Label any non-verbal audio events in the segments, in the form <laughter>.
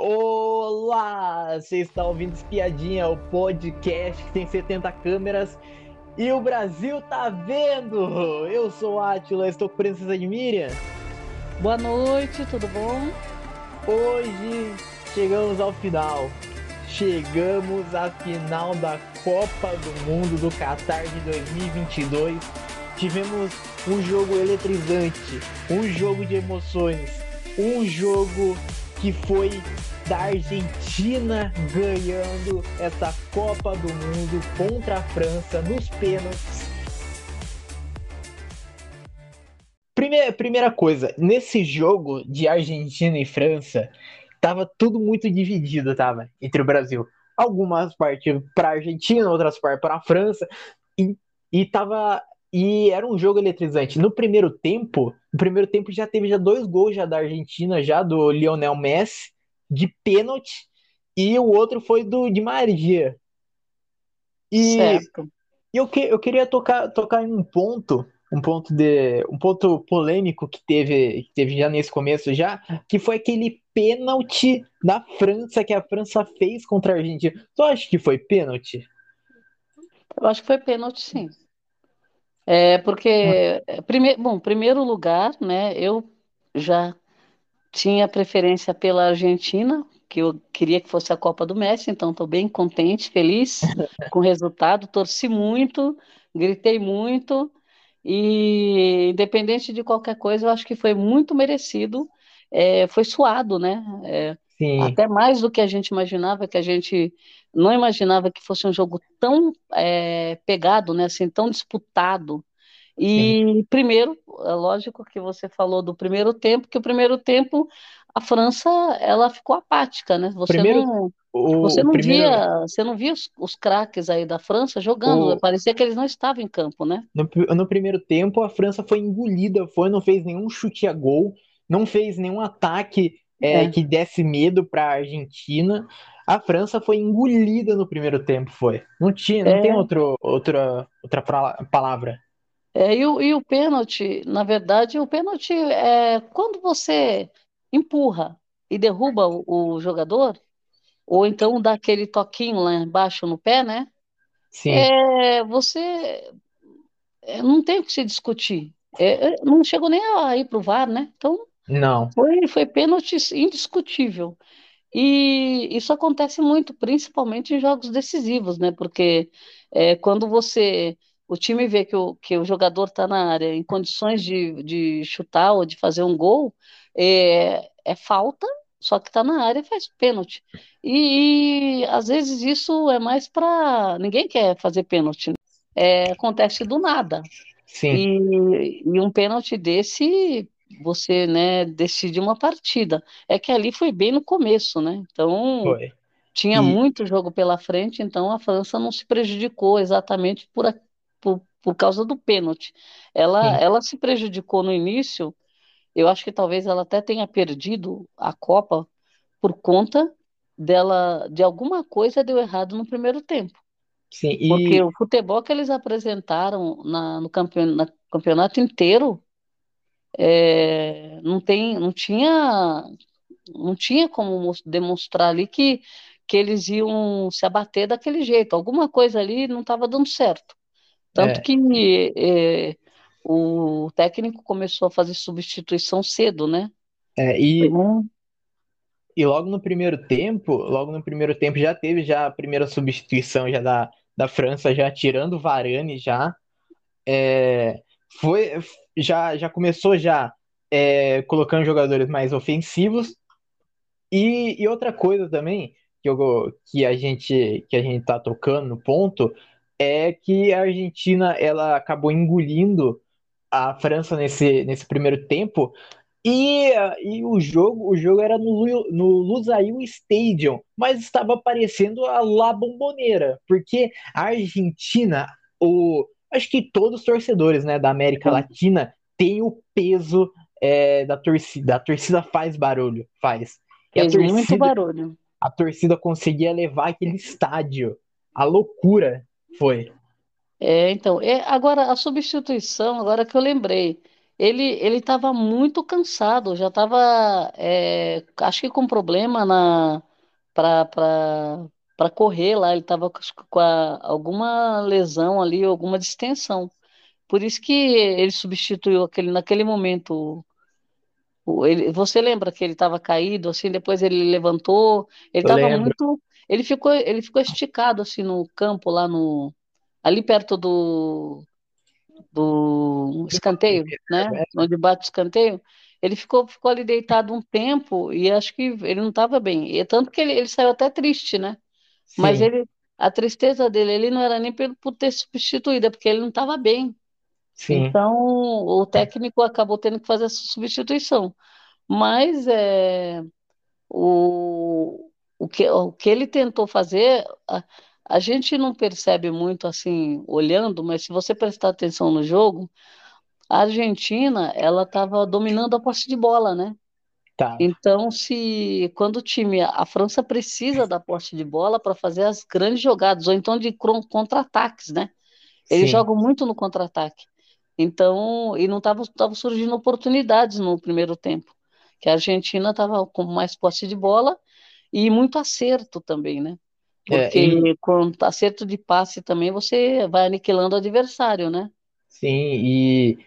Olá! Você está ouvindo Espiadinha, o podcast que tem 70 câmeras e o Brasil tá vendo! Eu sou o Atila, estou com Princesa de Miriam. Boa noite, tudo bom? Hoje chegamos ao final. Chegamos à final da Copa do Mundo do Qatar de 2022. Tivemos um jogo eletrizante, um jogo de emoções, um jogo que foi da Argentina ganhando essa Copa do Mundo contra a França nos pênaltis. Primeira, primeira coisa, nesse jogo de Argentina e França, tava tudo muito dividido, tava, entre o Brasil. Algumas partes para Argentina, outras partes para a França, e, e tava e era um jogo eletrizante. No primeiro tempo, no primeiro tempo já teve já dois gols já da Argentina, já do Lionel Messi, de pênalti, e o outro foi do de Maria. E Certo. eu, que, eu queria tocar, tocar em um ponto, um ponto de um ponto polêmico que teve, que teve já nesse começo já, que foi aquele pênalti da França que a França fez contra a Argentina. Tu acha que foi pênalti? Eu acho que foi pênalti, sim. É porque, prime... bom, primeiro lugar, né? Eu já tinha preferência pela Argentina, que eu queria que fosse a Copa do Messi, então estou bem contente, feliz <laughs> com o resultado, torci muito, gritei muito, e independente de qualquer coisa, eu acho que foi muito merecido, é, foi suado, né? É, até mais do que a gente imaginava, que a gente não imaginava que fosse um jogo tão é, pegado, né? Assim, tão disputado. Sim. E primeiro, é lógico que você falou do primeiro tempo, que o primeiro tempo a França ela ficou apática, né? Você Primeiro, não o, você não primeiro, via você não via os, os craques aí da França jogando, o, parecia que eles não estavam em campo, né? no, no primeiro tempo, a França foi engolida, foi, não fez nenhum chute a gol, não fez nenhum ataque é, É, que desse medo para a Argentina. A França foi engolida no primeiro tempo, foi. Não tinha, não tem é, outro, outra, outra palavra. É, e o, e o pênalti, na verdade, o pênalti é quando você empurra e derruba o, o jogador, ou então dá aquele toquinho lá embaixo no pé, né? Sim, É, você é, não tem o que se discutir. É, é, não chegou nem a ir para o VAR, né? Então não. foi, foi pênalti indiscutível. E isso acontece muito, principalmente em jogos decisivos, né? Porque é, quando você o time vê que o, que o jogador está na área em condições de, de chutar ou de fazer um gol, é, é falta, só que está na área e faz pênalti. E, e, às vezes isso é mais para. Ninguém quer fazer pênalti, né? É, acontece do nada. Sim, E, e um pênalti desse, você, né, decide uma partida. É que ali foi bem no começo, né? Então, foi. tinha E muito jogo pela frente, então a França não se prejudicou exatamente por, a- por, por causa do pênalti. Ela, sim, ela se prejudicou no início, eu acho que talvez ela até tenha perdido a Copa por conta dela, de alguma coisa deu errado no primeiro tempo. sim. Porque E o futebol que eles apresentaram na, no campeon- na- campeonato inteiro é, não tem, não tinha, não tinha como demonstrar ali que, que eles iam se abater daquele jeito. Alguma coisa ali não estava dando certo. Tanto é, que é, o técnico começou a fazer substituição cedo, né? é, e Então, E logo no primeiro tempo, logo no primeiro tempo já teve já a primeira substituição já da, da França, já tirando o Varane já. É, foi, já, já começou já é, colocando jogadores mais ofensivos. E, e outra coisa também que, eu, que a gente que a gente tá tocando no ponto é que a Argentina ela acabou engolindo a França nesse, nesse primeiro tempo e, e o jogo, o jogo era no, no Lusail Stadium, mas estava parecendo a La Bombonera, porque a Argentina, o, acho que todos os torcedores, né, da América sim, Latina têm o peso é, da torcida. A torcida faz barulho, faz. E a fez muito torcida, barulho. a torcida conseguia levar aquele estádio. A loucura foi. É, então, é, agora a substituição, agora que eu lembrei, ele ele estava muito cansado, já estava, é, acho que com problema na para para correr lá, ele estava com a- alguma lesão ali, alguma distensão. Por isso que ele substituiu aquele naquele momento. ele, você lembra que ele estava caído, assim, depois ele levantou, ele estava muito, ele ficou ele ficou esticado assim no campo lá no ali perto do do escanteio, né? Onde bate o escanteio. Ele ficou, ficou ali deitado um tempo e acho que ele não estava bem. E é tanto que ele, ele saiu até triste, né? Mas Sim, ele, a tristeza dele, ele não era nem por, por ter substituído, é porque ele não estava bem. sim. Então, o técnico acabou tendo que fazer essa substituição. Mas é, o, o que, o que ele tentou fazer, a, a gente não percebe muito assim, olhando, mas se você prestar atenção no jogo, a Argentina, ela estava dominando a posse de bola, né? Tava. Então, se quando o time, a França precisa da posse de bola para fazer as grandes jogadas, ou então de contra-ataques, né? Eles Sim. jogam muito no contra-ataque. Então, e não estavam tava surgindo oportunidades no primeiro tempo, que a Argentina estava com mais posse de bola e muito acerto também, né? É, e Porque com acerto de passe também você vai aniquilando o adversário, né? sim, e,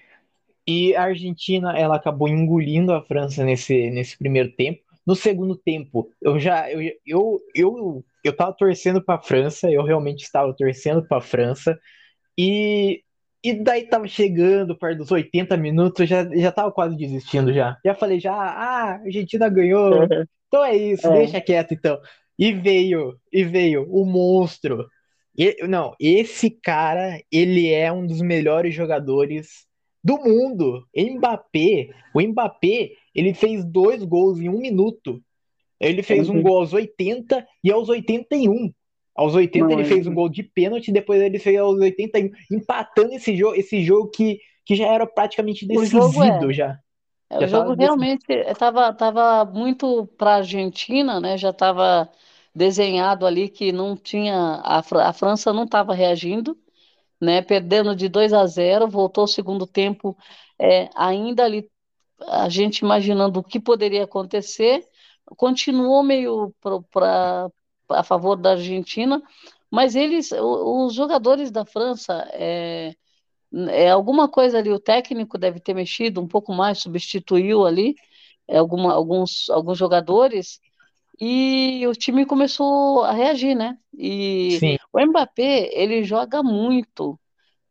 e a Argentina ela acabou engolindo a França nesse, nesse primeiro tempo. No segundo tempo, eu já eu eu eu, eu tava torcendo para a França, eu realmente estava torcendo para a França e e daí tava chegando perto dos 80 minutos, eu já já tava quase desistindo já. Já falei já, ah, a Argentina ganhou. Então é isso, É, deixa quieto então. E veio, e veio o monstro. E- não, esse cara, ele é um dos melhores jogadores do mundo. Mbappé, o Mbappé, ele fez dois gols em um minuto. Ele fez um é, gol aos 80 e aos 81. Aos 80 ele fez um gol de pênalti, depois ele fez aos 81, empatando esse jogo, esse jogo que, que já era praticamente o jogo é já. É, o jogo realmente estava tava muito para a Argentina, né? Já estava desenhado ali que não tinha a, a França não estava reagindo, né? Perdendo de 2 a zero, voltou o segundo tempo é, ainda ali a gente imaginando o que poderia acontecer, continuou meio para a favor da Argentina, mas eles, os jogadores da França é, é alguma coisa ali, o técnico deve ter mexido um pouco mais, substituiu ali é, alguma, alguns, alguns jogadores e o time começou a reagir, né? E Sim, o Mbappé, ele joga muito,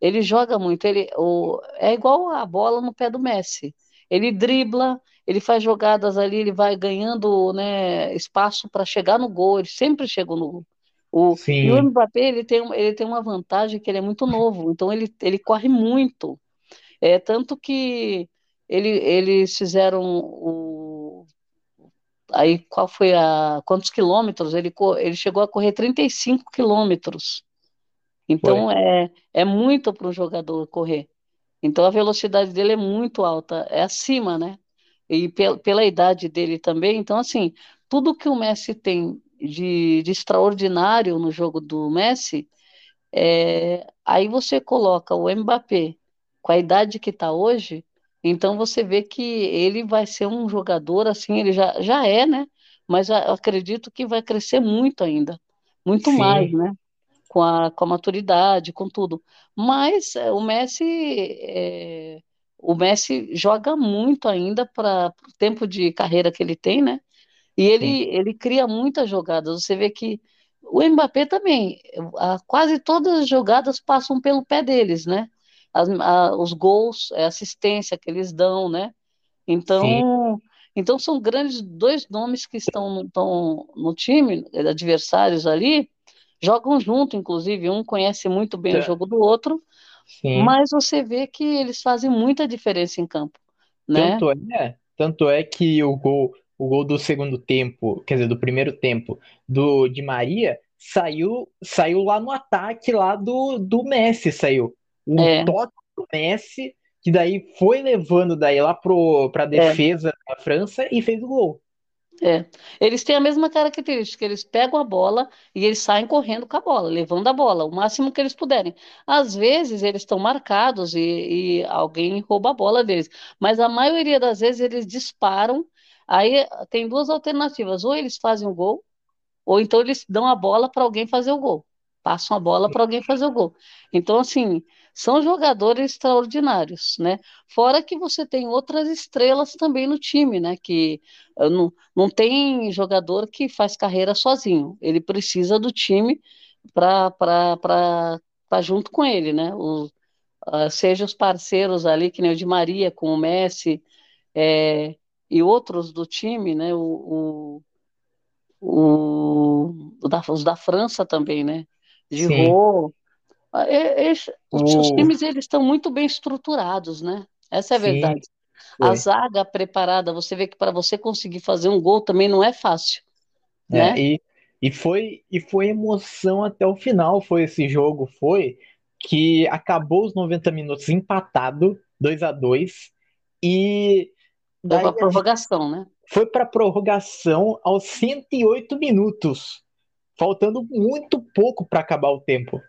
ele joga muito, ele o, é igual a bola no pé do Messi. Ele dribla, ele faz jogadas ali, ele vai ganhando, né, espaço para chegar no gol, ele sempre chega no gol. O, e o Mbappé, ele tem, ele tem uma vantagem que ele é muito novo, então ele, ele corre muito. É tanto que ele, eles fizeram o aí qual foi a quantos quilômetros ele ele chegou a correr 35 quilômetros. foi. Então é é muito para um jogador correr. Então a velocidade dele é muito alta, é acima, né? E pel- pela idade dele também. Então assim, tudo que o Messi tem de, de extraordinário no jogo do Messi é, aí você coloca o Mbappé com a idade que está hoje, então você vê que ele vai ser um jogador assim, ele já, já é, né? Mas eu acredito que vai crescer muito ainda, muito mais, Sim, né? Com a, com a maturidade, com tudo. Mas é, o Messi, é, o Messi joga muito ainda para o tempo de carreira que ele tem, né? E sim, ele, ele cria muitas jogadas. Você vê que o Mbappé também, quase todas as jogadas passam pelo pé deles, né? As- a- os gols, a assistência que eles dão, né? sim. Então, então são grandes dois nomes que estão, no- estão no time, eh, adversários ali, jogam junto, inclusive, um conhece muito bem o Tá- jogo do outro, Sim. mas você vê que eles fazem muita diferença em campo, né? Tanto é, tanto é que o gol, o gol do segundo tempo, quer dizer, do primeiro tempo do Di Maria saiu, saiu lá no ataque lá do, do Messi, saiu. Um É, toque do Messi que daí foi levando daí lá pro para é. defesa da França e fez o gol. É. Eles têm a mesma característica, eles pegam a bola e eles saem correndo com a bola, levando a bola, o máximo que eles puderem. Às vezes eles estão marcados e, e alguém rouba a bola deles, mas a maioria das vezes eles disparam. Aí tem duas alternativas: ou eles fazem o gol, ou então eles dão a bola para alguém fazer o gol. Passam a bola para alguém fazer o gol. Então, assim, são jogadores extraordinários, né? Fora que você tem outras estrelas também no time, né? Que uh, não, não tem jogador que faz carreira sozinho. Ele precisa do time para estar junto com ele, né? O, uh, seja os parceiros ali, que nem o de Maria com o Messi, é, e outros do time, né? O, o, o da, os da França também, né? De é, é, os, times eles estão muito bem estruturados, né? Essa é a Sim, verdade. A foi. zaga preparada, você vê que para você conseguir fazer um gol também não é fácil, É, né? e, e foi e foi emoção até o final, foi esse jogo, foi que acabou os 90 minutos empatado, 2 a 2 e Foi para prorrogação, né? foi para prorrogação aos 108 minutos, faltando muito pouco para acabar o tempo. É,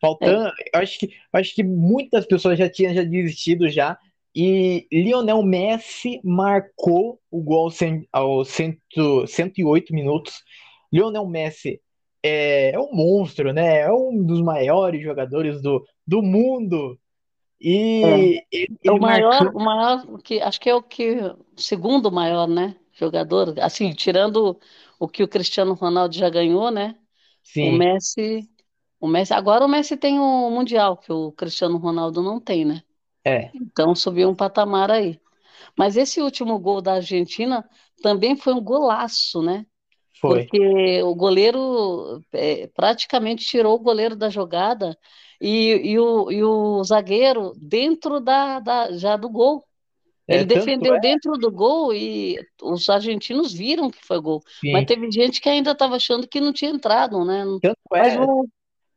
Faltando, eu acho que acho que muitas pessoas já tinham já desistido já. E Lionel Messi marcou o gol aos cem- aos cento- 108 minutos. Lionel Messi é, é um monstro, né? É um dos maiores jogadores do, do mundo. É. E ele, É o maior, marcando, o maior que acho que é o que o segundo maior, né? Jogador, assim, tirando o que o Cristiano Ronaldo já ganhou, né? O sim, Messi, o Messi, agora o Messi tem o Mundial, que o Cristiano Ronaldo não tem, né? é, Então subiu um patamar aí. Mas esse último gol da Argentina também foi um golaço, né? foi. Porque o goleiro é, praticamente tirou o goleiro da jogada e, e, o, e o zagueiro dentro da, da- já do gol. É, Ele tanto defendeu é, dentro do gol e os argentinos viram que foi gol. Mas sim, teve gente que ainda estava achando que não tinha entrado, né? tanto Mas é, o,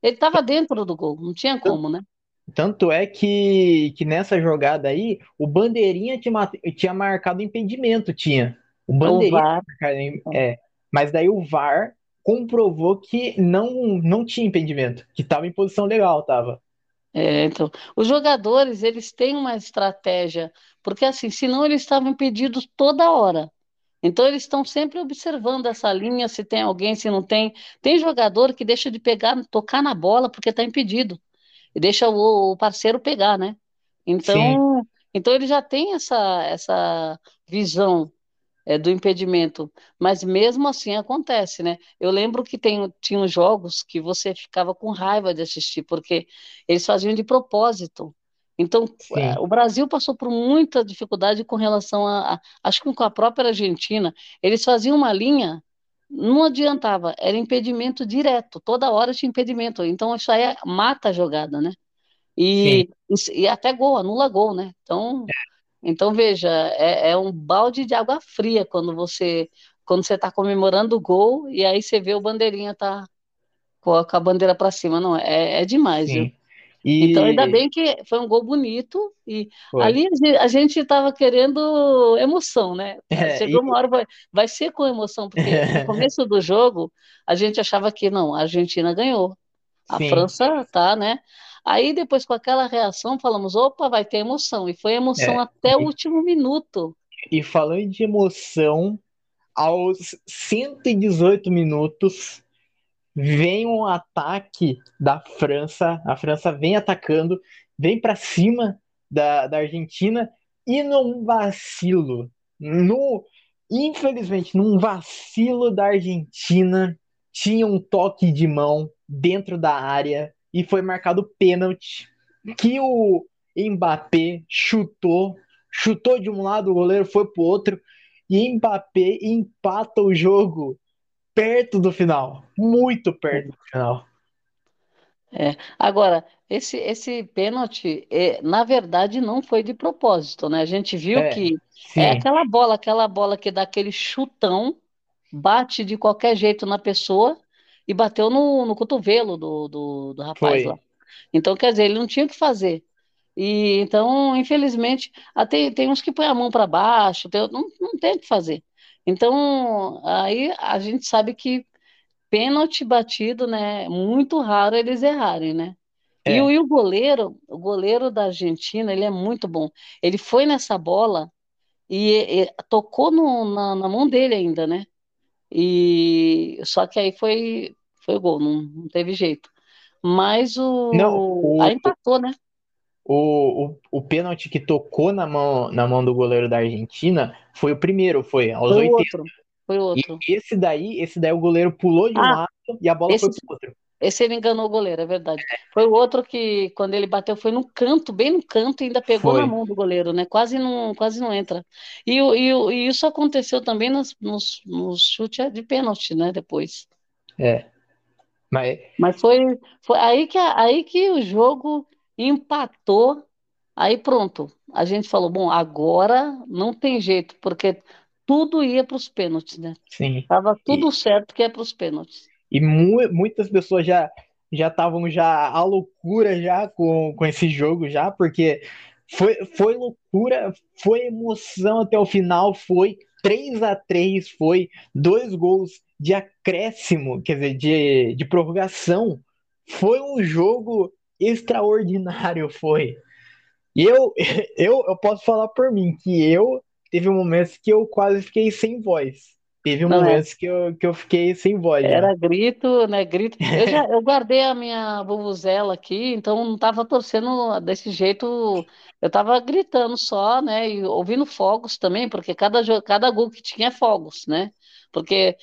ele estava dentro do gol, não tinha como, né? Tanto é que, que nessa jogada aí, o Bandeirinha tinha, tinha marcado impedimento, tinha. O O Bandeirinha, VAR. cara, é. Mas daí o VAR comprovou que não, não tinha impedimento, que estava em posição legal, tava. É, então, os jogadores, eles têm uma estratégia, porque assim, senão eles estavam impedidos toda hora. Então, eles estão sempre observando essa linha, se tem alguém, se não tem. Tem jogador que deixa de pegar, tocar na bola porque está impedido, e deixa o, o parceiro pegar, né? Sim, Então, então ele já tem essa, essa visão é, do impedimento. Mas mesmo assim acontece, né? Eu lembro que tem, tinha jogos que você ficava com raiva de assistir, porque eles faziam de propósito. Então, sim, o Brasil passou por muita dificuldade com relação a, a- acho que com a própria Argentina, eles faziam uma linha, não adiantava, era impedimento direto, toda hora tinha impedimento. Então, isso aí é- mata a jogada, né? sim. E, e até gol, anula gol, né? Então, então, veja, é, é um balde de água fria quando você quando você está comemorando o gol e aí você vê o bandeirinha tá com a, bandeira para cima. Não, é, é demais, viu? sim. Então, ainda E bem que foi um gol bonito e foi. ali a gente estava querendo emoção, né? É, Chegou e, uma hora, vai, vai ser com emoção, porque no <laughs> começo do jogo a gente achava que não, a Argentina ganhou, a sim. França tá, né? Aí depois com aquela reação falamos, opa, vai ter emoção. E foi emoção É, até o e, último minuto. e falando de emoção, aos 118 minutos. Vem um ataque da França, a França vem atacando, vem para cima da, da Argentina e num vacilo, no, infelizmente, num vacilo da Argentina, tinha um toque de mão dentro da área e foi marcado pênalti que o Mbappé chutou, chutou de um lado, o goleiro foi pro outro e Mbappé empata o jogo perto do final, muito perto do final. É. Agora, esse, esse pênalti, é, na verdade, não foi de propósito, né? A gente viu É, que é sim, aquela bola, aquela bola que dá aquele chutão, bate de qualquer jeito na pessoa e bateu no, no cotovelo do, do, do rapaz lá. foi. Então, quer dizer, ele não tinha o que fazer. E então, infelizmente, até tem uns que põem a mão para baixo, tem- não, não tem o que fazer. Então, aí a gente sabe que pênalti batido, né? Muito raro eles errarem, né? E o, É. e o goleiro, o goleiro da Argentina, ele é muito bom. Ele foi nessa bola e, e tocou no- na, na mão dele ainda, né? E só que aí foi foi gol, não, não teve jeito. Mas Não, o o, aí empatou, né? o, o, o pênalti que tocou na mão, na mão do goleiro da Argentina foi o primeiro, foi aos Foi o 80. outro, foi o E outro. esse daí, esse daí o goleiro pulou de um Ah, lado e a bola foi esse pro outro. esse ele enganou o goleiro, é verdade. Foi o outro que quando ele bateu foi no canto, bem no canto, e ainda pegou na Foi. mão do goleiro, né? Quase não quase não entra. E, o- e, o- e isso aconteceu também nos, nos, nos chutes de pênalti, né? Depois. É. Mas Mas foi, foi aí que, aí que o jogo empatou. Aí pronto. A gente falou, bom, agora não tem jeito, porque tudo ia para os pênaltis, né? sim. Tava E, tudo certo que é para os pênaltis. e mu- muitas pessoas já já estavam já à loucura já com, com esse jogo já, porque foi, foi loucura, foi emoção até o final, foi 3 a 3 foi dois gols de acréscimo, quer dizer, de, de prorrogação. Foi um jogo extraordinário, foi. E eu, <laughs> eu, eu posso falar por mim que eu teve momentos que eu quase fiquei sem voz. Teve Não é? momentos que eu, que eu fiquei sem voz já. Era grito, né? Grito. Eu já eu guardei a minha vuvuzela aqui, então não estava torcendo desse jeito. Eu estava gritando só, né? E ouvindo fogos também, porque cada, cada gol que tinha é fogos, né? Porque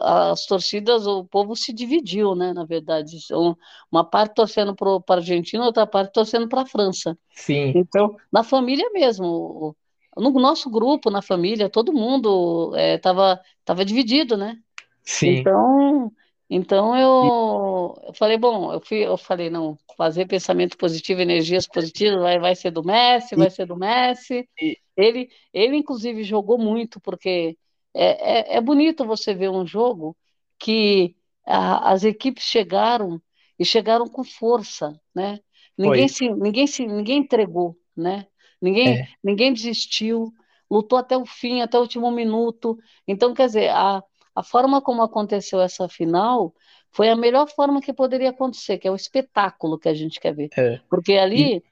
as torcidas, o povo se dividiu, né? Na verdade, Um- uma parte torcendo para a Argentina, outra parte torcendo para a França. Sim, Então, na família mesmo, no nosso grupo, na família, todo mundo estava tava dividido, né? sim. Então, então eu, eu falei, bom, eu fui, eu falei, não, fazer pensamento positivo, energias positivas, vai, vai ser do Messi, vai ser do Messi. Ele, ele inclusive jogou muito, porque é, é, é bonito você ver um jogo que a- as equipes chegaram e chegaram com força, né? Ninguém foi. se, ninguém se, ninguém entregou, né? Ninguém, É, ninguém desistiu, lutou até o fim, até o último minuto. Então, quer dizer, a, a forma como aconteceu essa final foi a melhor forma que poderia acontecer, que é o espetáculo que a gente quer ver. é. Porque E, ali,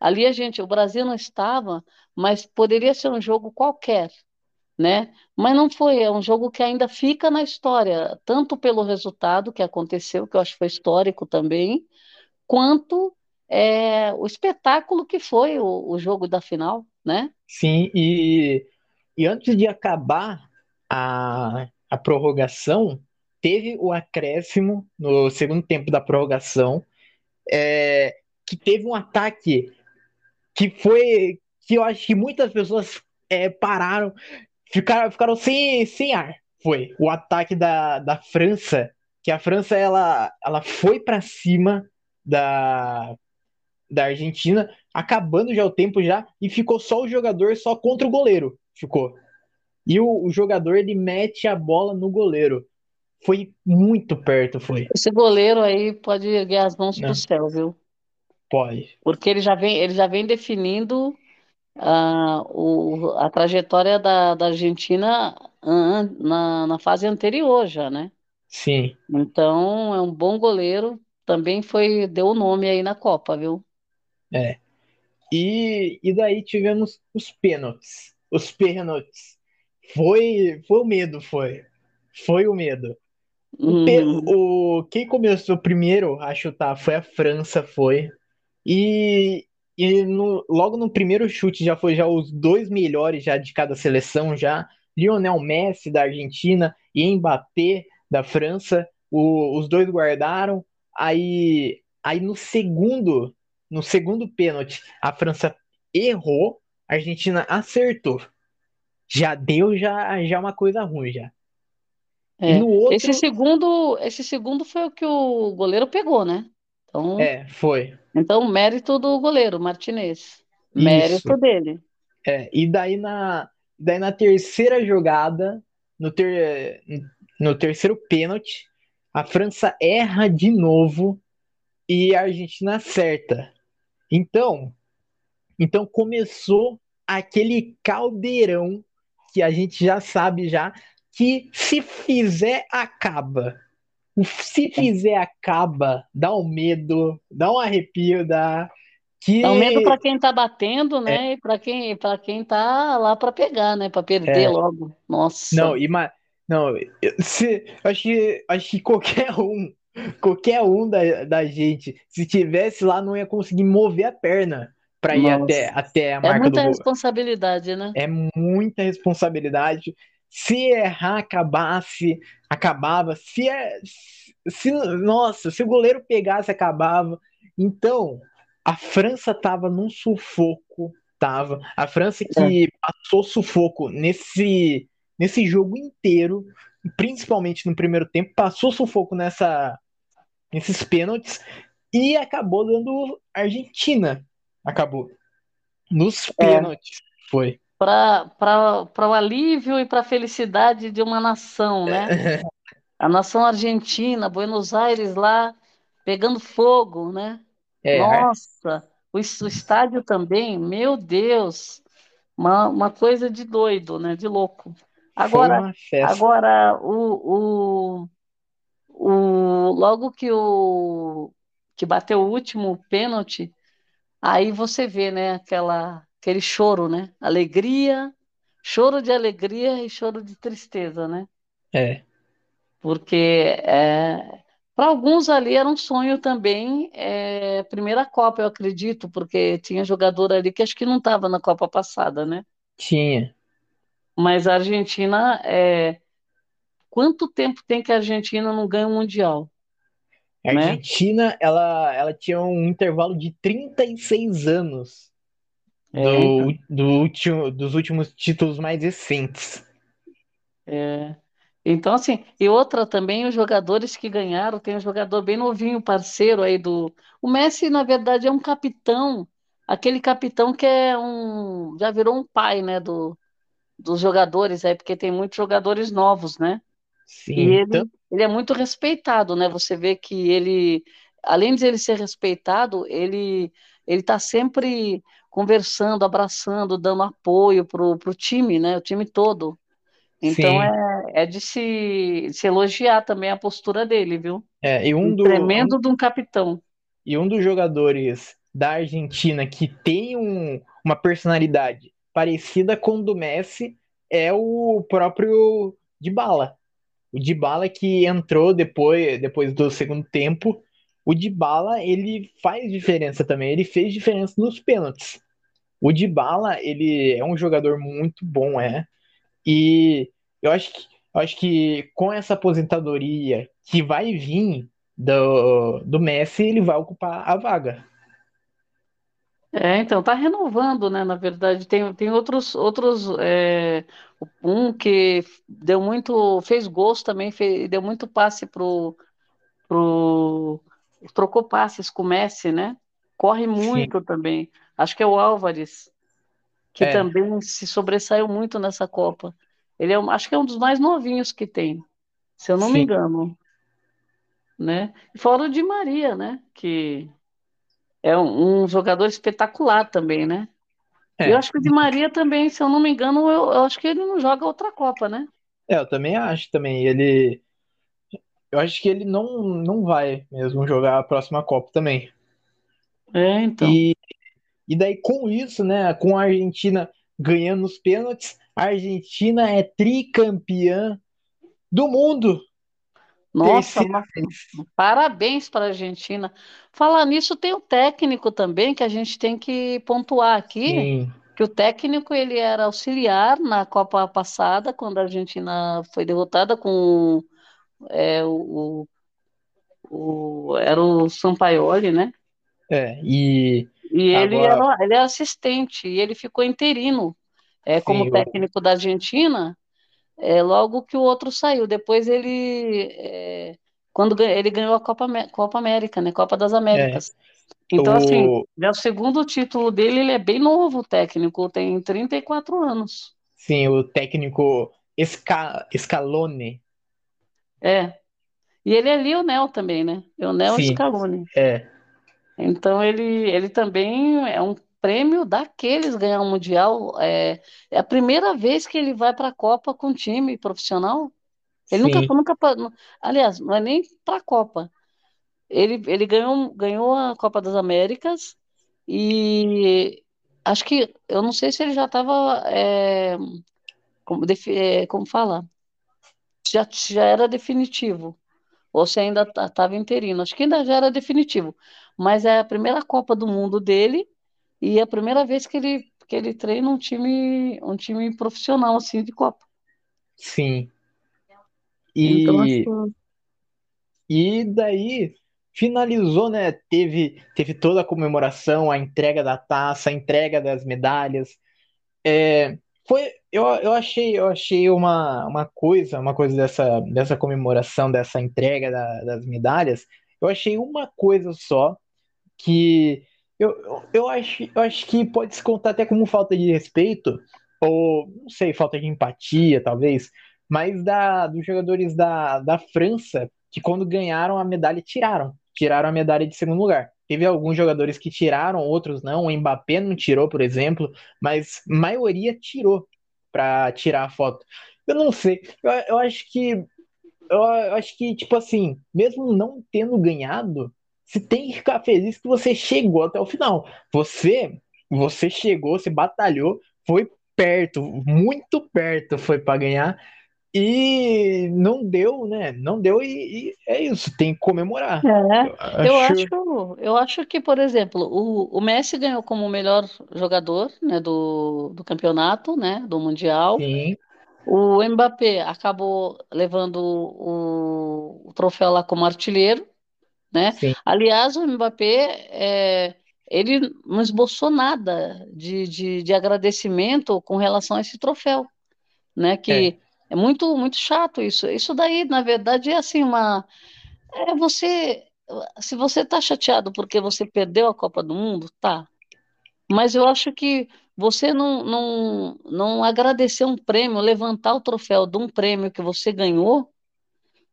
ali a gente, o Brasil não estava, mas poderia ser um jogo qualquer, né? Mas não foi, é um jogo que ainda fica na história, tanto pelo resultado que aconteceu, que eu acho que foi histórico também, quanto é, o espetáculo que foi o, o jogo da final, né? sim, e, e antes de acabar a, a prorrogação, teve o acréscimo no segundo tempo da prorrogação, é, que teve um ataque que foi que eu acho que muitas pessoas é, pararam, ficaram, ficaram sem, sem ar. Foi o ataque da, da França, que a França ela, ela foi para cima da, da Argentina, acabando já o tempo já, e ficou só o jogador só contra o goleiro. Ficou. E o, o jogador ele mete a bola no goleiro. Foi muito perto, foi. Esse goleiro aí pode erguer as mãos para o Né? céu, viu? Pode. Porque ele já vem, ele já vem definindo ah, o, a trajetória da, da Argentina an- na, na fase anterior já, né? Sim. Então é um bom goleiro, também foi, deu o nome aí na Copa, viu? É. E, e daí tivemos os pênaltis. Os pênaltis. Foi, foi o medo, foi. Foi o medo. Uhum. o, quem começou primeiro a chutar foi a França, foi. E, e no- logo no primeiro chute já foi já os dois melhores já de cada seleção já. Lionel Messi da Argentina e Mbappé da França. O- os dois guardaram. Aí, aí no segundo, no segundo pênalti, a França errou, a Argentina acertou. Já deu já, já uma coisa ruim já. É. no Esse outro, segundo, esse segundo foi o que o goleiro pegou, né? Então, é, foi. então mérito do goleiro, Martinez. Isso. Mérito dele. É, e daí na, daí na terceira jogada, no, ter, no terceiro pênalti, a França erra de novo e a Argentina acerta. Então, então começou aquele caldeirão que a gente já sabe já que se fizer, acaba. Se fizer, acaba. Dá um medo, dá um arrepio, dá. Que... Dá um medo para quem tá batendo, né? É. E para quem, para quem tá lá para pegar, né? Para perder é. logo. Nossa. Não, ima... não, se... acho que acho que qualquer um, qualquer um da, da gente, se tivesse lá, não ia conseguir mover a perna para ir até, até a marca é muita do responsabilidade, né? É muita responsabilidade. Se errar, acabasse, acabava. Se, é, se, nossa, se o goleiro pegasse, acabava. Então, a França tava num sufoco, tava. A França que é. passou sufoco nesse, nesse jogo inteiro, principalmente no primeiro tempo, passou sufoco nessa, nesses pênaltis e acabou dando Argentina acabou. Nos é. pênaltis, é. foi. Para o alívio e para a felicidade de uma nação, né? a nação argentina, Buenos Aires lá, pegando fogo, né? É. Nossa, o, o estádio também, meu Deus, uma, uma coisa de doido, né? De louco. Agora, agora o, o, o, logo que o que bateu o último pênalti, Aí você vê, né, aquela, aquele choro, né? Alegria, choro de alegria e choro de tristeza, né? É. Porque é, para alguns ali era um sonho também, é, primeira Copa, eu acredito, porque tinha jogador ali que acho que não estava na Copa passada, né? Tinha. Mas a Argentina, é, quanto tempo tem que a Argentina não ganha o Mundial? A né? Argentina, ela, ela tinha um intervalo de 36 anos é, do, então. do último, dos últimos títulos mais recentes. É. Então, assim, e outra também, os jogadores que ganharam, tem um jogador bem novinho, parceiro aí do. O Messi, na verdade, é um capitão, aquele capitão que é um. Já virou um pai, né, do, dos jogadores aí, porque tem muitos jogadores novos, né? Sim, e ele, então... ele é muito respeitado, né? Você vê que ele, além de ele ser respeitado, ele ele está sempre conversando, abraçando, dando apoio pro, pro time, né? O time todo. Então é, é de se, se elogiar também a postura dele, viu? É, e um, um do, tremendo um, de um capitão. E um dos jogadores da Argentina que tem um, uma personalidade parecida com o do Messi é o próprio Dybala. O Dybala que entrou depois, depois do segundo tempo, o Dybala, ele faz diferença também, ele fez diferença nos pênaltis. O Dybala, ele é um jogador muito bom, é. E eu acho que, eu acho que com essa aposentadoria que vai vir do, do Messi, ele vai ocupar a vaga. É, então, tá renovando, né? Na verdade, tem, tem outros, outros é, um que deu muito, fez gols também, fez, deu muito passe pro, pro, trocou passes com o Messi, né? Corre muito Sim. também. Acho que é o Álvares, que é. também se sobressaiu muito nessa Copa. Ele é, acho que é um dos mais novinhos que tem, se eu não Sim. me engano, né? Fora o Di Maria, né? Que é um, um jogador espetacular também, né? É. Eu acho que o Di Maria também, se eu não me engano, eu, eu, acho que ele não joga outra Copa, né? É, eu também acho também. Ele. Eu acho que ele não, não vai mesmo jogar a próxima Copa também. É, então. E, e daí, com isso, né? Com a Argentina ganhando os pênaltis, a Argentina é tricampeã do mundo nossa, uma... parabéns para a Argentina. Falar nisso, tem o técnico também que a gente tem que pontuar aqui, Sim. que o técnico ele era auxiliar na Copa passada, quando a Argentina foi derrotada com é, o, o, era o Sampaioli, né? É, e, e ele, agora... era, ele é assistente, e ele ficou interino é, como Sim, técnico eu... da Argentina é, logo que o outro saiu. Depois ele, é, quando ele ganhou a Copa, Copa América, né? Copa das Américas. É. Então, assim, o... assim, é o segundo título dele, ele é bem novo, o técnico, tem 34 anos. Sim, o técnico Esca... Scaloni. É. E ele é Lionel também, né? Lionel Sim, Scaloni. É. Então ele, ele também é um prêmio daqueles ganhar um Mundial. É, é a primeira vez que ele vai para a Copa com time profissional. Ele nunca, Sim, nunca, aliás, não é nem para a Copa. Ele, ele ganhou, ganhou a Copa das Américas e acho que, eu não sei se ele já estava, é, como, é, como fala, já, já era definitivo, ou se ainda estava interino. Acho que ainda já era definitivo, mas é a primeira Copa do Mundo dele e é a primeira vez que ele, que ele treina um time, um time profissional, assim, de Copa. sim. Então, E, acho e daí finalizou, né? Teve, teve toda a comemoração, a entrega da taça, a entrega das medalhas. É, foi, eu, eu achei, eu achei uma, uma coisa, uma coisa dessa, dessa comemoração, dessa entrega da- das medalhas. Eu achei uma coisa só que eu, eu, acho, eu acho que pode se contar até como falta de respeito, ou não sei, falta de empatia, talvez, mas da, dos jogadores da, da França, que quando ganharam a medalha, tiraram. Tiraram a medalha de segundo lugar. Teve alguns jogadores que tiraram, outros não. O Mbappé não tirou, por exemplo, mas a maioria tirou para tirar a foto. Eu não sei. Eu, eu acho que eu, eu acho que, tipo assim, mesmo não tendo ganhado, você tem que ficar feliz que você chegou até o final. Você, você chegou, você batalhou, foi perto, muito perto foi para ganhar e não deu, né? Não deu e, e é isso, tem que comemorar. É, Eu eu acho, acho, eu acho que, por exemplo, o, o Messi ganhou como o melhor jogador, né, do, do campeonato, né, do Mundial. sim, O Mbappé acabou levando o, o troféu lá como artilheiro, né? sim, Aliás, o Mbappé, é, ele não esboçou nada de, de, de agradecimento com relação a esse troféu, né? é. Que é muito, muito chato isso. Isso daí, na verdade, é assim uma é você, se você tá chateado porque você perdeu a Copa do Mundo, tá. Mas eu acho que você não, não, não agradecer um prêmio, levantar o troféu de um prêmio que você ganhou,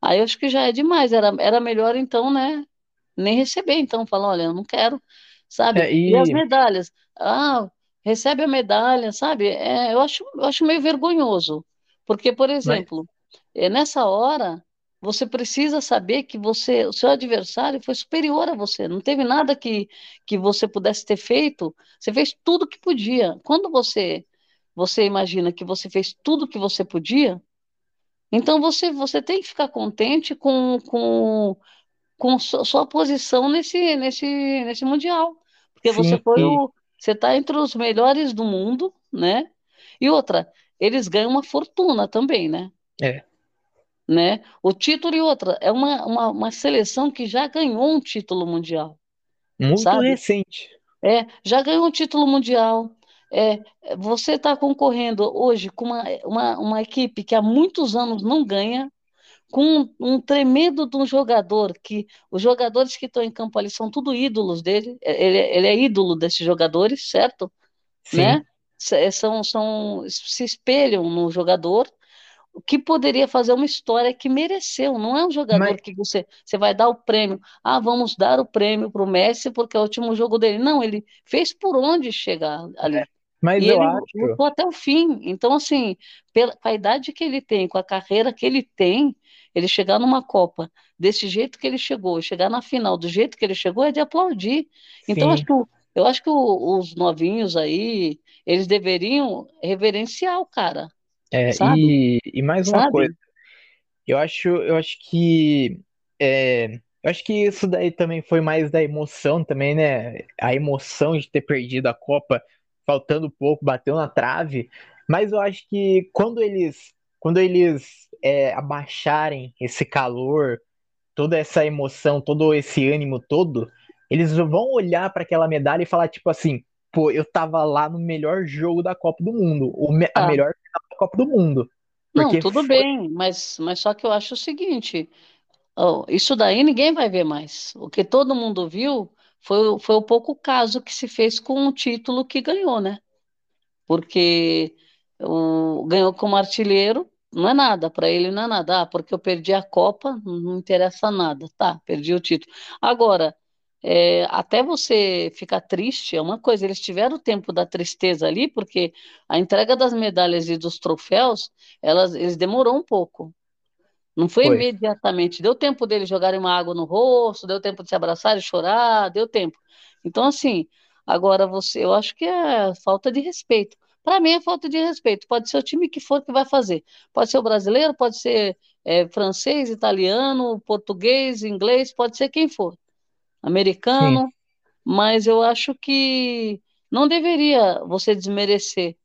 aí eu acho que já é demais. Era, era melhor então, né? Nem receber, então, falar, olha, eu não quero, sabe? É, E as e, medalhas? Ah, recebe a medalha, sabe? É, eu acho, eu acho meio vergonhoso. Porque, por mas, exemplo, é, nessa hora, você precisa saber que você, o seu adversário foi superior a você. Não teve nada que, que você pudesse ter feito. Você fez tudo que podia. Quando você, você imagina que você fez tudo que você podia, então você, você tem que ficar contente com, com com su- sua posição nesse, nesse, nesse mundial, porque você sim, foi e, o, você está entre os melhores do mundo, né? E outra, eles ganham uma fortuna também, né? é, Né? O título e outra, é uma, uma, uma seleção que já ganhou um título mundial, muito sabe? recente. É, já ganhou um título mundial. É, você está concorrendo hoje com uma, uma, uma equipe que há muitos anos não ganha, com um, um tremendo de um jogador que os jogadores que estão em campo ali são tudo ídolos dele. Ele, ele é ídolo desses jogadores, certo? Né? Sim, S- São, são, se espelham no jogador, o que poderia fazer uma história que mereceu. Não é um mas, jogador que você, você vai dar o prêmio. Ah, vamos dar o prêmio para o Messi porque é o último jogo dele. Não, ele fez por onde chegar ali. Mas E eu ele acho, lutou até o fim. Então, assim, pela, com a idade que ele tem, com a carreira que ele tem, ele chegar numa Copa desse jeito que ele chegou, chegar na final do jeito que ele chegou, é de aplaudir. Então, acho sim, que o- eu acho que o- os novinhos aí, eles deveriam reverenciar o cara, é, e, e mais uma coisa. Sabe? Eu acho, eu acho que é, eu acho que isso daí também foi mais da emoção também, né? A emoção de ter perdido a Copa, faltando pouco, bateu na trave. Mas eu acho que quando eles, quando eles é, abaixarem esse calor, toda essa emoção, todo esse ânimo todo, eles vão olhar para aquela medalha e falar tipo assim, pô, eu tava lá no melhor jogo da Copa do Mundo, o me- a Ah, melhor final da Copa do Mundo, não, tudo foi, bem, mas, mas só que eu acho o seguinte, ó, isso daí ninguém vai ver mais. O que todo mundo viu foi, foi o pouco caso que se fez com o título que ganhou, né? porque o, ganhou como artilheiro, não é nada, para ele não é nada, ah, porque eu perdi a Copa, não interessa nada, tá, perdi o título. Agora, é, até você ficar triste é uma coisa. Eles tiveram o tempo da tristeza ali, porque a entrega das medalhas e dos troféus, elas, eles demorou um pouco. Não foi, Foi. imediatamente. Deu tempo deles jogarem uma água no rosto, deu tempo de se abraçar e chorar, deu tempo. Então, assim, agora você, eu acho que é falta de respeito. Para mim é falta de respeito. Pode ser o time que for que vai fazer. Pode ser o brasileiro, pode ser é, francês, italiano, português, inglês, pode ser quem for Sim, americano, mas eu acho que não deveria você desmerecer,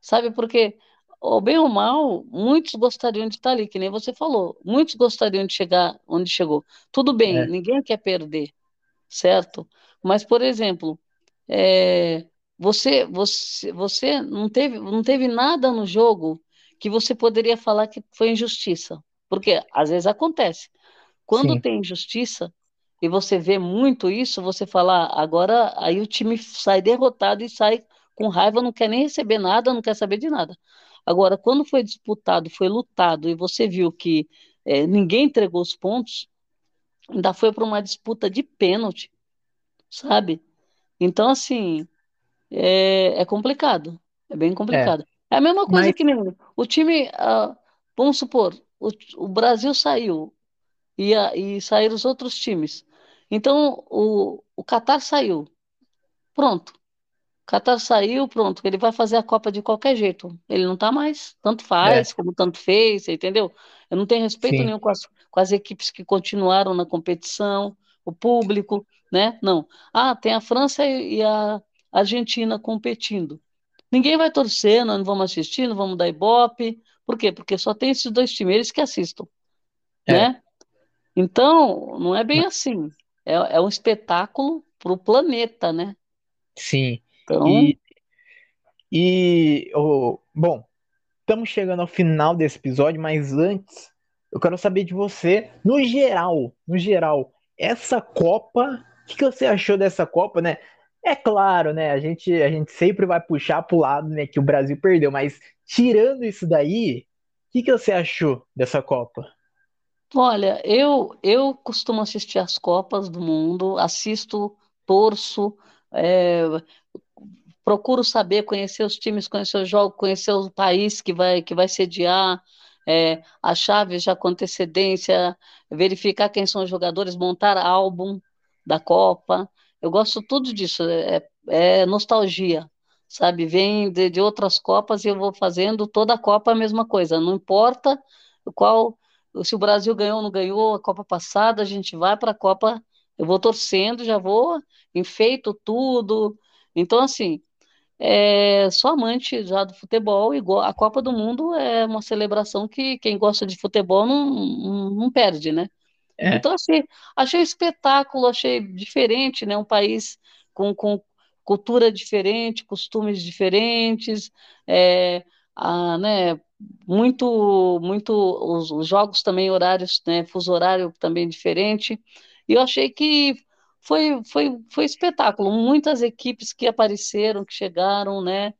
sabe? Porque, ou bem ou mal, muitos gostariam de estar ali, que nem você falou, muitos gostariam de chegar onde chegou. Tudo bem, é, ninguém quer perder, certo? Mas, por exemplo, é, você, você, você não teve, não teve nada no jogo que você poderia falar que foi injustiça, porque às vezes acontece. Quando sim, tem injustiça, e você vê muito isso, você fala, "Ah, agora aí o time sai derrotado e sai com raiva, não quer nem receber nada, não quer saber de nada. Agora, quando foi disputado, foi lutado, e você viu que eh, ninguém entregou os pontos, ainda foi para uma disputa de pênalti, sabe? Então, assim, é, é complicado, é bem é. complicado. É a mesma coisa Mas, que nem o time, ah, vamos supor, o, o Brasil saiu, e, a, e saíram os outros times. Então, o, o Qatar saiu. Pronto. O Qatar saiu, pronto. Ele vai fazer a Copa de qualquer jeito. Ele não está mais. Tanto é, faz, como tanto fez, entendeu? Eu não tenho respeito sim, nenhum com as, com as equipes que continuaram na competição, o público, né? Não. Ah, tem a França e, a Argentina competindo. Ninguém vai torcer, nós não vamos assistir, não vamos dar ibope. Por quê? Porque só tem esses dois times, eles que assistam, é, né? Então, não é bem assim. É, é um espetáculo para o planeta, né? sim. Então, E, e o, bom, estamos chegando ao final desse episódio, mas antes, eu quero saber de você, no geral, no geral, essa Copa, o que que você achou dessa Copa, né? É claro, né? A gente, a gente sempre vai puxar pro lado, né, que o Brasil perdeu, mas tirando isso daí, o que que você achou dessa Copa? olha, eu eu costumo assistir as Copas do Mundo, assisto, torço, é, procuro saber, conhecer os times, conhecer o jogo, conhecer o país que vai que vai sediar, é, as chaves já com antecedência, verificar quem são os jogadores, montar álbum da Copa. Eu gosto tudo disso, é, é nostalgia, sabe? Vem de, de outras Copas e eu vou fazendo toda a Copa a mesma coisa, não importa qual, se o Brasil ganhou ou não ganhou a Copa passada, a gente vai para a Copa, eu vou torcendo, já vou, enfeito tudo. Então, assim, é, sou amante já do futebol e go- a Copa do Mundo é uma celebração que quem gosta de futebol não, não, não perde, né? É, Então, assim, achei espetáculo, achei diferente, né? Um país com, com cultura diferente, costumes diferentes, é, a, né? Muito, muito, os, os jogos também, horários, né? Fuso horário também diferente. E eu achei que foi, foi, foi espetáculo. Muitas equipes que apareceram, que chegaram, né?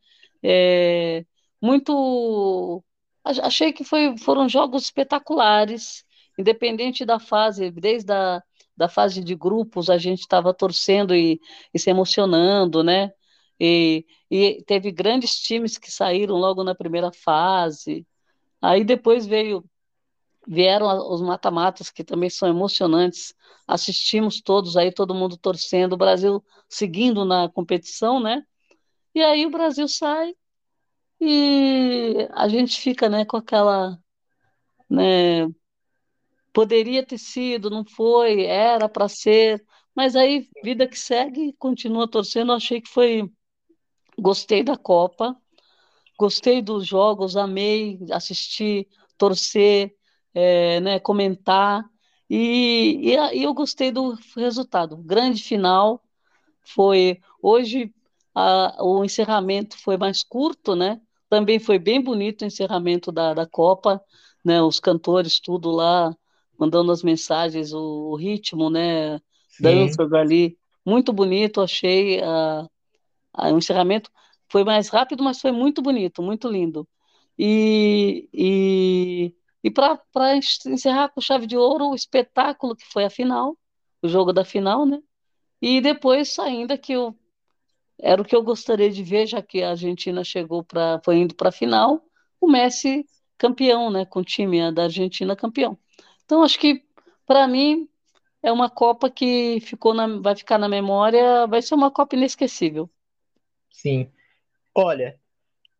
É, muito. Achei que foi, foram jogos espetaculares independente da fase, desde a da fase de grupos, a gente estava torcendo e, e se emocionando, né? E, e teve grandes times que saíram logo na primeira fase. Aí depois veio vieram os mata-matas que também são emocionantes. Assistimos todos aí, todo mundo torcendo, o Brasil seguindo na competição, né? E aí o Brasil sai e a gente fica, né, com aquela, né, Poderia ter sido, não foi, era para ser, mas aí vida que segue, continua torcendo. Achei que foi, gostei da Copa, gostei dos jogos, amei assistir, torcer, é, né, comentar e, e, eu gostei do resultado. Grande final foi hoje a- o encerramento foi mais curto, né? Também foi bem bonito o encerramento da, da Copa, né? Os cantores tudo lá mandando as mensagens, o, o ritmo, né? sim, Danças ali, muito bonito. Achei a, a- o encerramento foi mais rápido, mas foi muito bonito, muito lindo. E, e, e para encerrar com chave de ouro, o espetáculo que foi a final, o jogo da final, né? E depois ainda que eu era o que eu gostaria de ver, já que a Argentina chegou para foi indo para a final, o Messi campeão, né, com o time da Argentina campeão. Então acho que para mim é uma Copa que ficou na, vai ficar na memória, vai ser uma Copa inesquecível. Sim. Olha,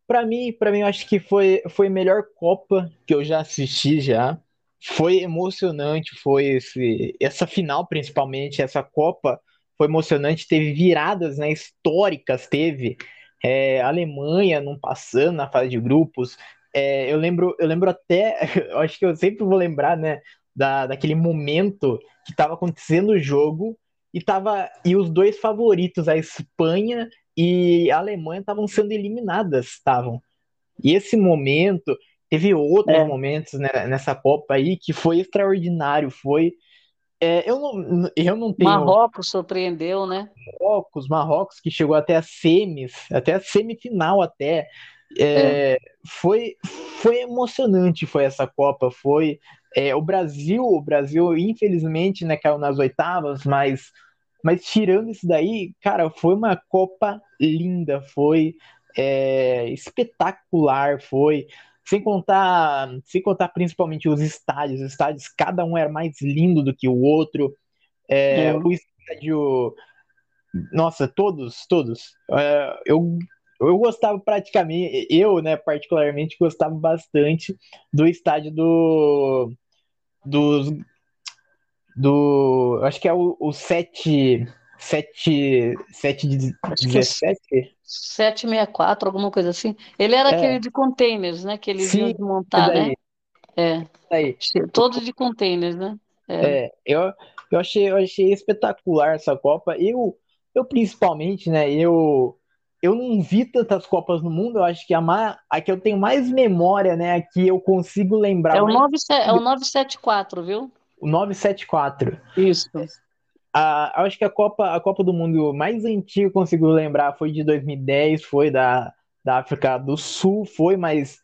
para mim, para mim eu acho que foi foi a melhor Copa que eu já assisti já. Foi emocionante, foi esse, essa final principalmente, essa Copa foi emocionante, teve viradas né, históricas, teve é, Alemanha não passando na fase de grupos. É, eu lembro, eu lembro até, <laughs> eu acho que eu sempre vou lembrar, né, da, daquele momento que estava acontecendo o jogo e tava e os dois favoritos, a Espanha e a Alemanha, estavam sendo eliminadas, estavam. E esse momento teve outros É. momentos né, nessa Copa aí que foi extraordinário, foi é, eu não, eu não tenho Marrocos surpreendeu, né? Marrocos, Marrocos que chegou até a semis, até a semifinal até. É. É, foi, foi emocionante foi essa Copa, foi é, o Brasil, o Brasil infelizmente né, caiu nas oitavas, mas, mas tirando isso daí, cara, foi uma Copa linda, foi é, espetacular, foi sem contar, sem contar principalmente os estádios, os estádios cada um era mais lindo do que o outro, é, É. o estádio nossa, todos, todos. É, eu, eu gostava praticamente, eu, né, particularmente, gostava bastante do estádio do. Dos, do. Acho que é o, o 7. 7, 7 de Acho que é 17? 764, alguma coisa assim. Ele era aquele É, de containers, né? Que eles iam sim, desmontar, né? É, daí. todo de containers, né? É. É, eu, eu achei, eu achei espetacular essa Copa. Eu, eu principalmente, né, eu, eu não vi tantas Copas no mundo, eu acho que a, ma, a que eu tenho mais memória, né, a que eu consigo lembrar É o mais 9, é o 974, viu? O 974. Isso. A, acho que a Copa, a Copa do Mundo mais antiga que eu consigo lembrar foi de 2010, foi da, da África do Sul, foi, mas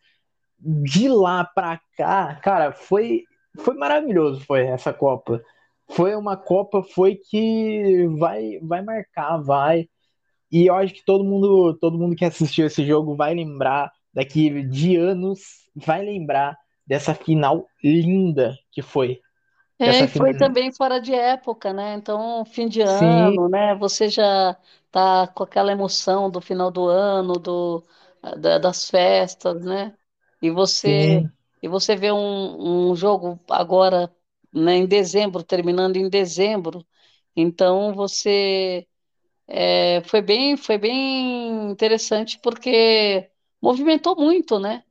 de lá pra cá, cara, foi, foi maravilhoso, foi essa Copa. Foi uma Copa, foi que vai, vai marcar, vai. E eu acho que todo mundo, todo mundo que assistiu esse jogo vai lembrar daqui de anos, vai lembrar dessa final linda que foi. É, e foi também fora de época, né? Então, fim de Sim, ano, né? Você já tá com aquela emoção do final do ano, do, da- das festas, né? E você, sim, e você vê um, um jogo agora, né, em dezembro, terminando em dezembro. Então, você é, foi bem, foi bem interessante porque movimentou muito, né?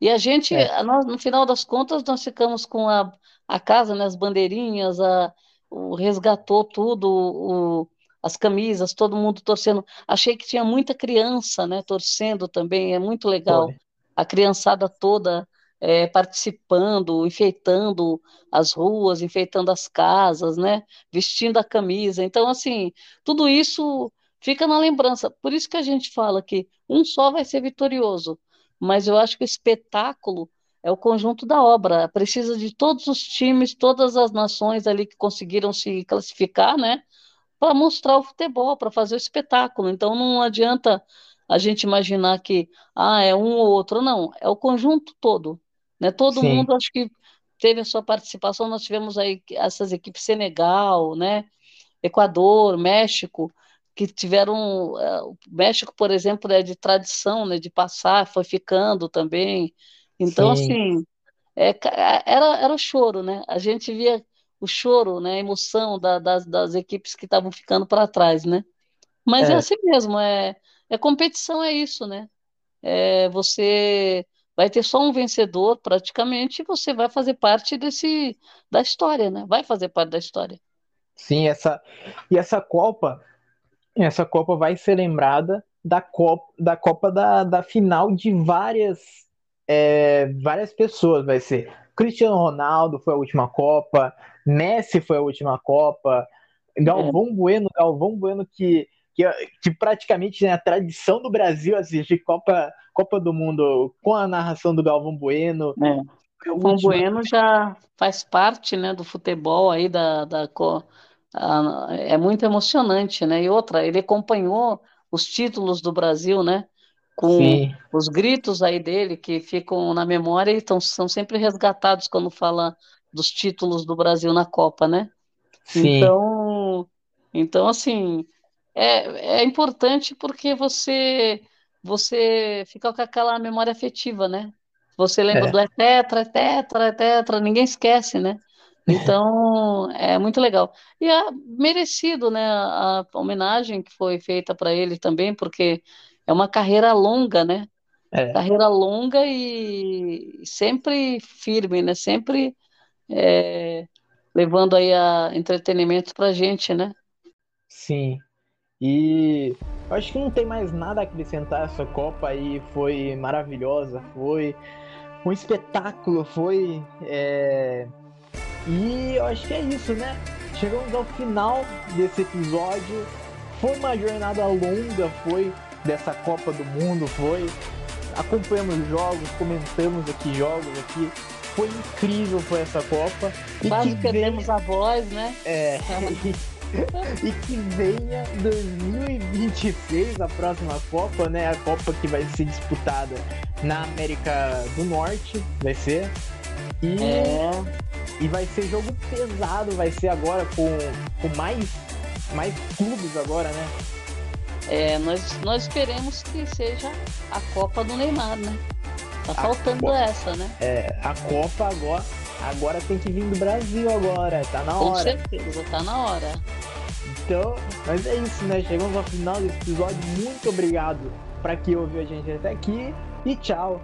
E a gente, é, nós, no final das contas, nós ficamos com a, a casa, né, as bandeirinhas, a, o resgatou tudo, o, as camisas, todo mundo torcendo. Achei que tinha muita criança, né, torcendo também, é muito legal. foi. A criançada toda é, participando, enfeitando as ruas, enfeitando as casas, né, vestindo a camisa. Então, assim, tudo isso fica na lembrança. Por isso que a gente fala que um só vai ser vitorioso mas eu acho que o espetáculo é o conjunto da obra. Precisa de todos os times, todas as nações ali que conseguiram se classificar, né? Para mostrar o futebol, para fazer o espetáculo. Então não adianta a gente imaginar que ah, é um ou outro, não, é o conjunto todo, né? Todo Sim, mundo acho que teve a sua participação. Nós tivemos aí essas equipes Senegal, né? Equador, México, que tiveram. eh, O México, por exemplo, é de tradição, né, de passar, foi ficando também. Então, sim, assim, é, ca- era, era o choro, né? A gente via o choro, né, a emoção da- das, das equipes que estavam ficando para trás, né? Mas é é, assim mesmo, é, é competição, é isso, né? É, você vai ter só um vencedor, praticamente, e você vai fazer parte desse, da história, né? Vai fazer parte da história. sim, essa, e essa Copa. Essa Copa vai ser lembrada da Copa da, Copa da, da final de várias, é, várias pessoas. Vai ser Cristiano Ronaldo foi a última Copa, Messi foi a última Copa, É, Galvão Bueno, Galvão Bueno que, que, que praticamente é a tradição do Brasil assistir Copa, Copa do Mundo com a narração do Galvão Bueno, é. Galvão. Bueno já faz parte, né, do futebol aí da, da co- a, é muito emocionante, né? E outra, ele acompanhou os títulos do Brasil, né? Com Sim, os gritos aí dele que ficam na memória e tão, são sempre resgatados quando fala dos títulos do Brasil na Copa, né? sim, Então, então assim, é, é importante porque você você fica com aquela memória afetiva, né? Você lembra do é, é tetra, é tetra, é tetra, ninguém esquece, né? Então, é muito legal. E é merecido, né, a, homenagem que foi feita para ele também, porque é uma carreira longa, né? é, Carreira longa e sempre firme, né? Sempre é, levando aí a entretenimento pra gente, né? sim. E acho que não tem mais nada a acrescentar. Essa Copa aí foi maravilhosa, foi um espetáculo, foi. é, E eu acho que é isso, né? Chegamos ao final desse episódio. Foi uma jornada longa, foi dessa Copa do Mundo, foi. Acompanhamos jogos, comentamos aqui jogos aqui. Foi incrível, foi essa Copa. E que Quase venha, perdemos a voz, né? é, <laughs> e que venha 2026, a próxima Copa, né? A Copa que vai ser disputada na América do Norte, vai ser. E É, e vai ser jogo pesado, vai ser agora com, com mais, mais clubes agora, né? é, nós, nós esperemos que seja a Copa do Neymar, né? Tá faltando Copa. essa, né? É, a Copa agora, agora tem que vir do Brasil agora, tá na Com hora. certeza, tá na hora. Então, mas é isso, né? Chegamos ao final desse episódio. Muito obrigado para quem ouviu a gente até aqui e tchau.